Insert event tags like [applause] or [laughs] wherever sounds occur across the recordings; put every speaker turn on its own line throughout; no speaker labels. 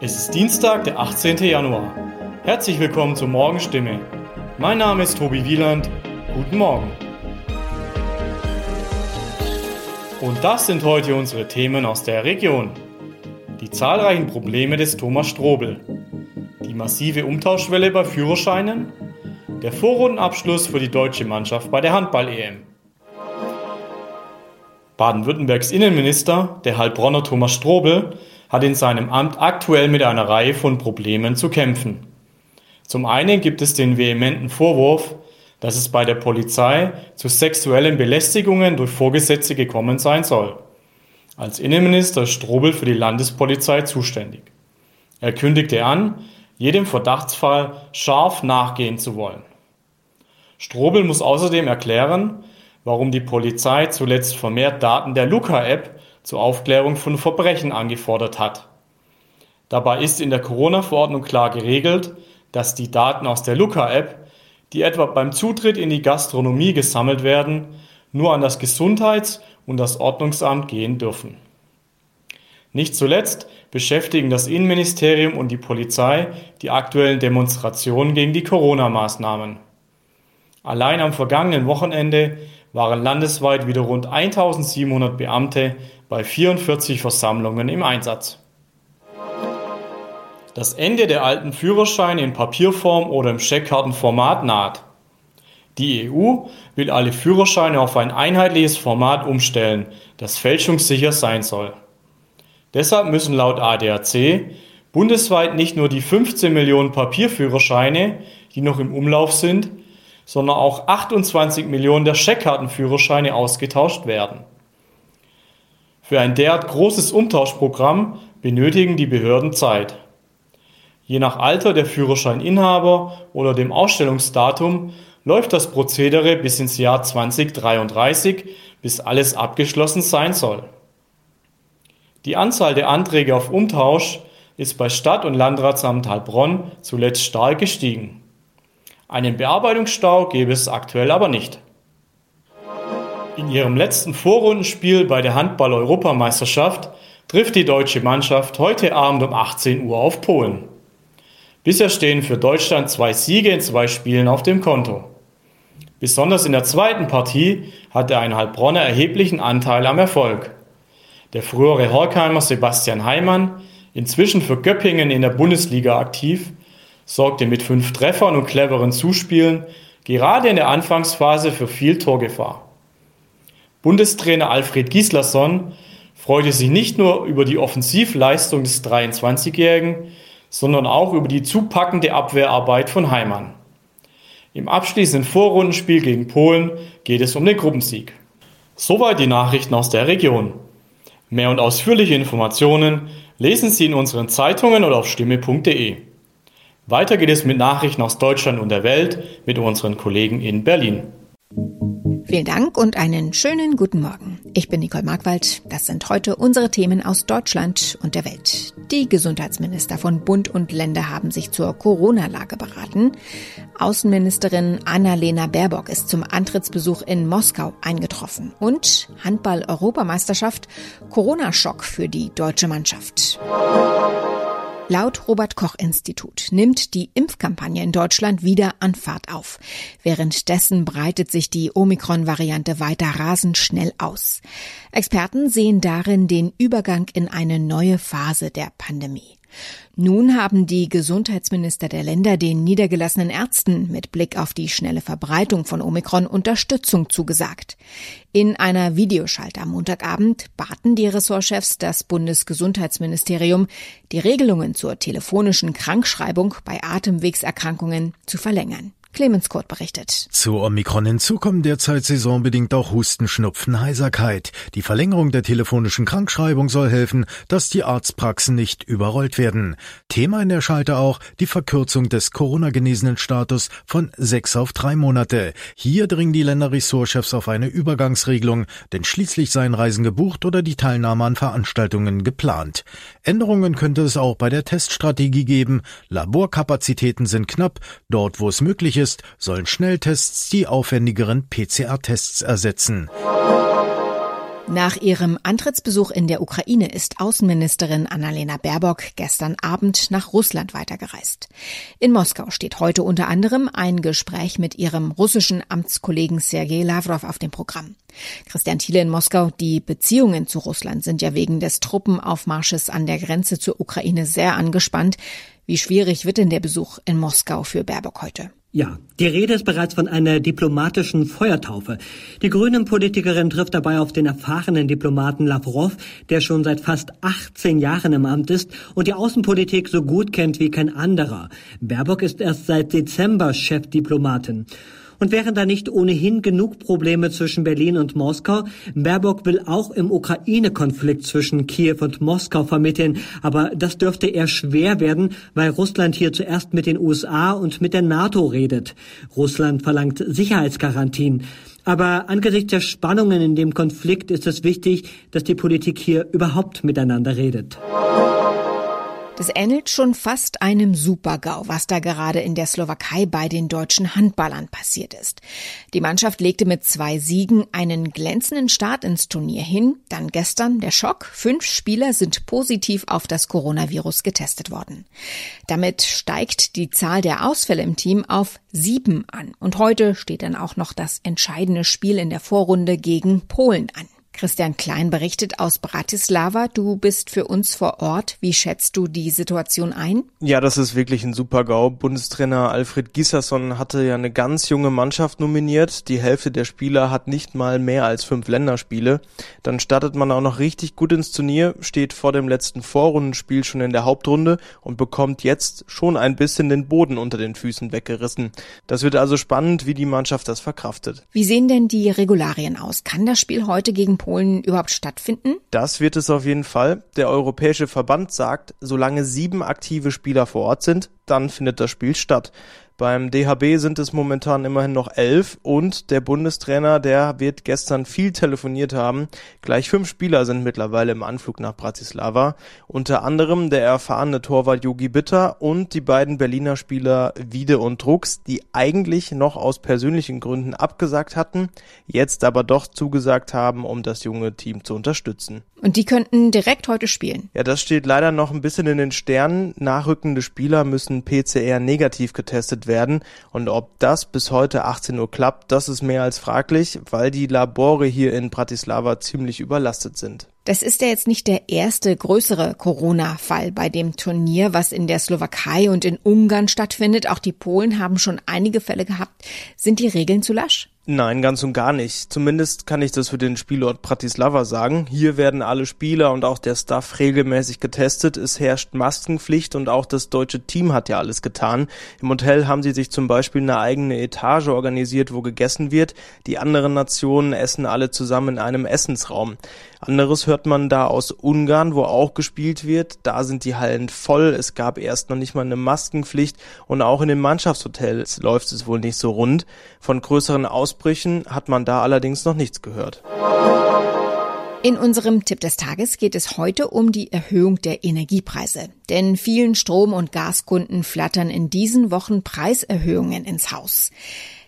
Es ist Dienstag, der 18. Januar. Herzlich willkommen zur Morgenstimme. Mein Name ist Tobi Wieland. Guten Morgen. Und das sind heute unsere Themen aus der Region. Die zahlreichen Probleme des Thomas Strobel, die massive Umtauschwelle bei Führerscheinen, der Vorrundenabschluss für die deutsche Mannschaft bei der Handball-EM. Baden-Württembergs Innenminister, der Heilbronner Thomas Strobel, hat in seinem Amt aktuell mit einer Reihe von Problemen zu kämpfen. Zum einen gibt es den vehementen Vorwurf, dass es bei der Polizei zu sexuellen Belästigungen durch Vorgesetzte gekommen sein soll. Als Innenminister ist Strobel für die Landespolizei zuständig. Er kündigte an, jedem Verdachtsfall scharf nachgehen zu wollen. Strobel muss außerdem erklären, warum die Polizei zuletzt vermehrt Daten der Luca-App zur Aufklärung von Verbrechen angefordert hat. Dabei ist in der Corona-Verordnung klar geregelt, dass die Daten aus der Luca-App, die etwa beim Zutritt in die Gastronomie gesammelt werden, nur an das Gesundheits- und das Ordnungsamt gehen dürfen. Nicht zuletzt beschäftigen das Innenministerium und die Polizei die aktuellen Demonstrationen gegen die Corona-Maßnahmen. Allein am vergangenen Wochenende waren landesweit wieder rund 1700 Beamte bei 44 Versammlungen im Einsatz. Das Ende der alten Führerscheine in Papierform oder im Scheckkartenformat naht. Die EU will alle Führerscheine auf ein einheitliches Format umstellen, das fälschungssicher sein soll. Deshalb müssen laut ADAC bundesweit nicht nur die 15 Millionen Papierführerscheine, die noch im Umlauf sind, sondern auch 28 Millionen der Scheckkartenführerscheine ausgetauscht werden. Für ein derart großes Umtauschprogramm benötigen die Behörden Zeit. Je nach Alter der Führerscheininhaber oder dem Ausstellungsdatum läuft das Prozedere bis ins Jahr 2033, bis alles abgeschlossen sein soll. Die Anzahl der Anträge auf Umtausch ist bei Stadt- und Landratsamt Heilbronn zuletzt stark gestiegen. Einen Bearbeitungsstau gäbe es aktuell aber nicht. In ihrem letzten Vorrundenspiel bei der Handball-Europameisterschaft trifft die deutsche Mannschaft heute Abend um 18 Uhr auf Polen. Bisher stehen für Deutschland zwei Siege in zwei Spielen auf dem Konto. Besonders in der zweiten Partie hatte ein Heilbronner erheblichen Anteil am Erfolg. Der frühere Horkheimer Sebastian Heimann, inzwischen für Göppingen in der Bundesliga aktiv, sorgte mit fünf Treffern und cleveren Zuspielen gerade in der Anfangsphase für viel Torgefahr. Bundestrainer Alfred Gislason freute sich nicht nur über die Offensivleistung des 23-Jährigen, sondern auch über die zupackende Abwehrarbeit von Heimann. Im abschließenden Vorrundenspiel gegen Polen geht es um den Gruppensieg. Soweit die Nachrichten aus der Region. Mehr und ausführliche Informationen lesen Sie in unseren Zeitungen oder auf stimme.de. Weiter geht es mit Nachrichten aus Deutschland und der Welt mit unseren Kollegen in Berlin.
Vielen Dank und einen schönen guten Morgen. Ich bin Nicole Markwald. Das sind heute unsere Themen aus Deutschland und der Welt. Die Gesundheitsminister von Bund und Länder haben sich zur Corona-Lage beraten. Außenministerin Annalena Baerbock ist zum Antrittsbesuch in Moskau eingetroffen. Und Handball-Europameisterschaft, Corona-Schock für die deutsche Mannschaft. Laut Robert Koch Institut nimmt die Impfkampagne in Deutschland wieder an Fahrt auf. Währenddessen breitet sich die Omikron-Variante weiter rasend schnell aus. Experten sehen darin den Übergang in eine neue Phase der Pandemie. Nun haben die Gesundheitsminister der Länder den niedergelassenen Ärzten mit Blick auf die schnelle Verbreitung von Omikron Unterstützung zugesagt. In einer Videoschalte am Montagabend baten die Ressortchefs das Bundesgesundheitsministerium, die Regelungen zur telefonischen Krankschreibung bei Atemwegserkrankungen zu verlängern. Clemens Kurt berichtet.
Zu Omikron hinzu derzeit saisonbedingt auch Husten, Schnupfen, Heiserkeit. Die Verlängerung der telefonischen Krankschreibung soll helfen, dass die Arztpraxen nicht überrollt werden. Thema in der Schalte auch die Verkürzung des Corona-genesenen Status von sechs auf drei Monate. Hier dringen die Länderressortchefs auf eine Übergangsregelung, denn schließlich seien Reisen gebucht oder die Teilnahme an Veranstaltungen geplant. Änderungen könnte es auch bei der Teststrategie geben. Laborkapazitäten sind knapp. Dort, wo es möglich ist, sollen Schnelltests die aufwendigeren PCR-Tests ersetzen.
Nach ihrem Antrittsbesuch in der Ukraine ist Außenministerin Annalena Baerbock gestern Abend nach Russland weitergereist. In Moskau steht heute unter anderem ein Gespräch mit ihrem russischen Amtskollegen Sergei Lavrov auf dem Programm. Christian Thiele in Moskau, die Beziehungen zu Russland sind ja wegen des Truppenaufmarsches an der Grenze zur Ukraine sehr angespannt. Wie schwierig wird denn der Besuch in Moskau für Baerbock heute?
Ja, die Rede ist bereits von einer diplomatischen Feuertaufe. Die Grünen-Politikerin trifft dabei auf den erfahrenen Diplomaten Lavrov, der schon seit fast 18 Jahren im Amt ist und die Außenpolitik so gut kennt wie kein anderer. Baerbock ist erst seit Dezember Chefdiplomatin. Und wären da nicht ohnehin genug Probleme zwischen Berlin und Moskau? Baerbock will auch im Ukraine-Konflikt zwischen Kiew und Moskau vermitteln. Aber das dürfte eher schwer werden, weil Russland hier zuerst mit den USA und mit der NATO redet. Russland verlangt Sicherheitsgarantien. Aber angesichts der Spannungen in dem Konflikt ist es wichtig, dass die Politik hier überhaupt miteinander redet.
Das ähnelt schon fast einem Supergau, was da gerade in der Slowakei bei den deutschen Handballern passiert ist. Die Mannschaft legte mit zwei Siegen einen glänzenden Start ins Turnier hin. Dann gestern der Schock. Fünf Spieler sind positiv auf das Coronavirus getestet worden. Damit steigt die Zahl der Ausfälle im Team auf sieben an. Und heute steht dann auch noch das entscheidende Spiel in der Vorrunde gegen Polen an. Christian Klein berichtet aus Bratislava. Du bist für uns vor Ort. Wie schätzt du die Situation ein?
Ja, das ist wirklich ein super GAU. Bundestrainer Alfred Gisserson hatte ja eine ganz junge Mannschaft nominiert. Die Hälfte der Spieler hat nicht mal mehr als fünf Länderspiele. Dann startet man auch noch richtig gut ins Turnier, steht vor dem letzten Vorrundenspiel schon in der Hauptrunde und bekommt jetzt schon ein bisschen den Boden unter den Füßen weggerissen. Das wird also spannend, wie die Mannschaft das verkraftet.
Wie sehen denn die Regularien aus? Kann das Spiel heute gegen Polen überhaupt stattfinden?
Das wird es auf jeden Fall. Der Europäische Verband sagt, solange sieben aktive Spieler vor Ort sind, dann findet das Spiel statt. Beim DHB sind es momentan immerhin noch elf und der Bundestrainer, der wird gestern viel telefoniert haben. Gleich fünf Spieler sind mittlerweile im Anflug nach Bratislava. Unter anderem der erfahrene Torwart Yogi Bitter und die beiden Berliner Spieler Wiede und Drucks, die eigentlich noch aus persönlichen Gründen abgesagt hatten, jetzt aber doch zugesagt haben, um das junge Team zu unterstützen.
Und die könnten direkt heute spielen.
Ja, das steht leider noch ein bisschen in den Sternen. Nachrückende Spieler müssen PCR negativ getestet werden. Und ob das bis heute 18 Uhr klappt, das ist mehr als fraglich, weil die Labore hier in Bratislava ziemlich überlastet sind.
Das ist ja jetzt nicht der erste größere Corona-Fall bei dem Turnier, was in der Slowakei und in Ungarn stattfindet. Auch die Polen haben schon einige Fälle gehabt. Sind die Regeln zu lasch?
Nein, ganz und gar nicht. Zumindest kann ich das für den Spielort Bratislava sagen. Hier werden alle Spieler und auch der Staff regelmäßig getestet. Es herrscht Maskenpflicht und auch das deutsche Team hat ja alles getan. Im Hotel haben sie sich zum Beispiel eine eigene Etage organisiert, wo gegessen wird. Die anderen Nationen essen alle zusammen in einem Essensraum. Anderes hört man da aus Ungarn, wo auch gespielt wird. Da sind die Hallen voll. Es gab erst noch nicht mal eine Maskenpflicht und auch in den Mannschaftshotels läuft es wohl nicht so rund. Von größeren Ausbrüchen hat man da allerdings noch nichts gehört.
In unserem Tipp des Tages geht es heute um die Erhöhung der Energiepreise. Denn vielen Strom- und Gaskunden flattern in diesen Wochen Preiserhöhungen ins Haus.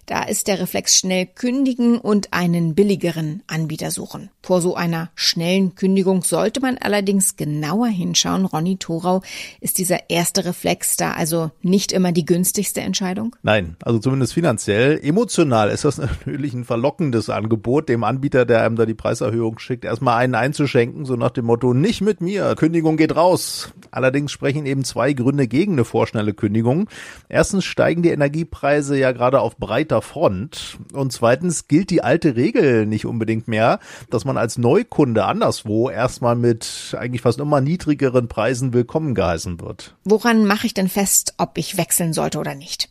Da ist der Reflex schnell kündigen und einen billigeren Anbieter suchen. Vor so einer schnellen Kündigung sollte man allerdings genauer hinschauen. Ronny Thorau, ist dieser erste Reflex da also nicht immer die günstigste Entscheidung?
Nein, also zumindest finanziell. Emotional ist das [laughs] natürlich ein verlockendes Angebot, dem Anbieter, der einem da die Preiserhöhung schickt, erstmal einen einzuschenken, so nach dem Motto, nicht mit mir, Kündigung geht raus. Allerdings sprechen eben zwei Gründe gegen eine vorschnelle Kündigung. Erstens steigen die Energiepreise ja gerade auf breiter Front. Und zweitens gilt die alte Regel nicht unbedingt mehr, dass man als Neukunde anderswo erstmal mit eigentlich fast immer niedrigeren Preisen willkommen geheißen wird.
Woran mache ich denn fest, ob ich wechseln sollte oder nicht?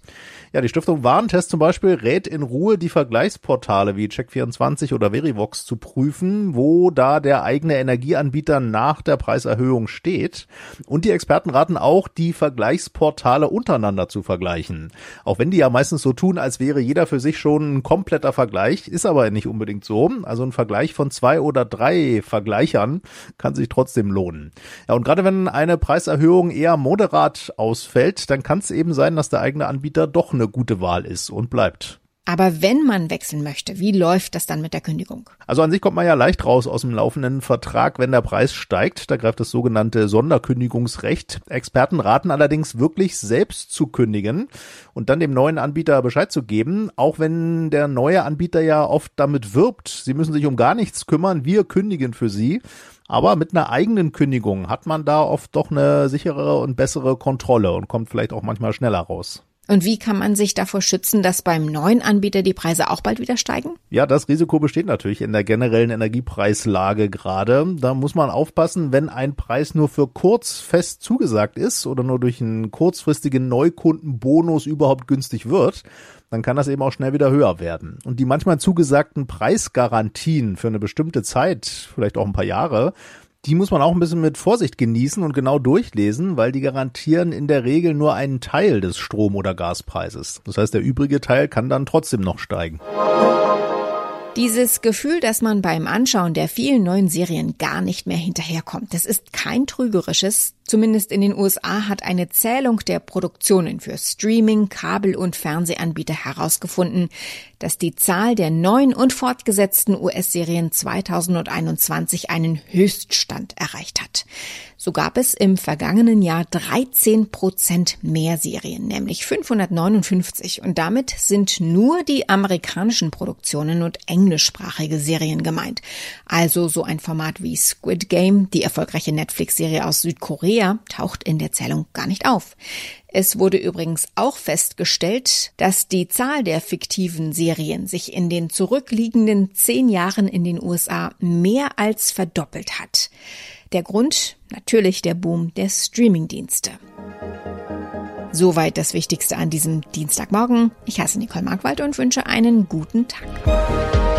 Ja, die Stiftung Warentest zum Beispiel rät in Ruhe, die Vergleichsportale wie Check24 oder Verivox zu prüfen, wo da der eigene Energieanbieter nach der Preiserhöhung steht. Und die Experten raten auch, die Vergleichsportale untereinander zu vergleichen. Auch wenn die ja meistens so tun, als wäre jeder für sich schon ein kompletter Vergleich, ist aber nicht unbedingt so. Also ein Vergleich von zwei oder drei Vergleichern kann sich trotzdem lohnen. Ja, und gerade wenn eine Preiserhöhung eher moderat ausfällt, dann kann es eben sein, dass der eigene Anbieter doch eine eine gute Wahl ist und bleibt.
Aber wenn man wechseln möchte, wie läuft das dann mit der Kündigung?
Also an sich kommt man ja leicht raus aus dem laufenden Vertrag, wenn der Preis steigt. Da greift das sogenannte Sonderkündigungsrecht. Experten raten allerdings wirklich selbst zu kündigen und dann dem neuen Anbieter Bescheid zu geben, auch wenn der neue Anbieter ja oft damit wirbt, sie müssen sich um gar nichts kümmern, wir kündigen für sie. Aber mit einer eigenen Kündigung hat man da oft doch eine sichere und bessere Kontrolle und kommt vielleicht auch manchmal schneller raus.
Und wie kann man sich davor schützen, dass beim neuen Anbieter die Preise auch bald wieder steigen?
Ja, das Risiko besteht natürlich in der generellen Energiepreislage gerade. Da muss man aufpassen, wenn ein Preis nur für kurz fest zugesagt ist oder nur durch einen kurzfristigen Neukundenbonus überhaupt günstig wird, dann kann das eben auch schnell wieder höher werden. Und die manchmal zugesagten Preisgarantien für eine bestimmte Zeit, vielleicht auch ein paar Jahre, die muss man auch ein bisschen mit Vorsicht genießen und genau durchlesen, weil die garantieren in der Regel nur einen Teil des Strom- oder Gaspreises. Das heißt, der übrige Teil kann dann trotzdem noch steigen.
Dieses Gefühl, dass man beim Anschauen der vielen neuen Serien gar nicht mehr hinterherkommt, das ist kein trügerisches. Zumindest in den USA hat eine Zählung der Produktionen für Streaming, Kabel- und Fernsehanbieter herausgefunden, dass die Zahl der neuen und fortgesetzten US-Serien 2021 einen Höchststand erreicht hat. So gab es im vergangenen Jahr 13 Prozent mehr Serien, nämlich 559. Und damit sind nur die amerikanischen Produktionen und englischsprachige Serien gemeint. Also so ein Format wie Squid Game, die erfolgreiche Netflix-Serie aus Südkorea, taucht in der Zählung gar nicht auf. Es wurde übrigens auch festgestellt, dass die Zahl der fiktiven Serien sich in den zurückliegenden zehn Jahren in den USA mehr als verdoppelt hat. Der Grund natürlich der Boom der Streamingdienste. Soweit das Wichtigste an diesem Dienstagmorgen. Ich heiße Nicole Markwald und wünsche einen guten Tag.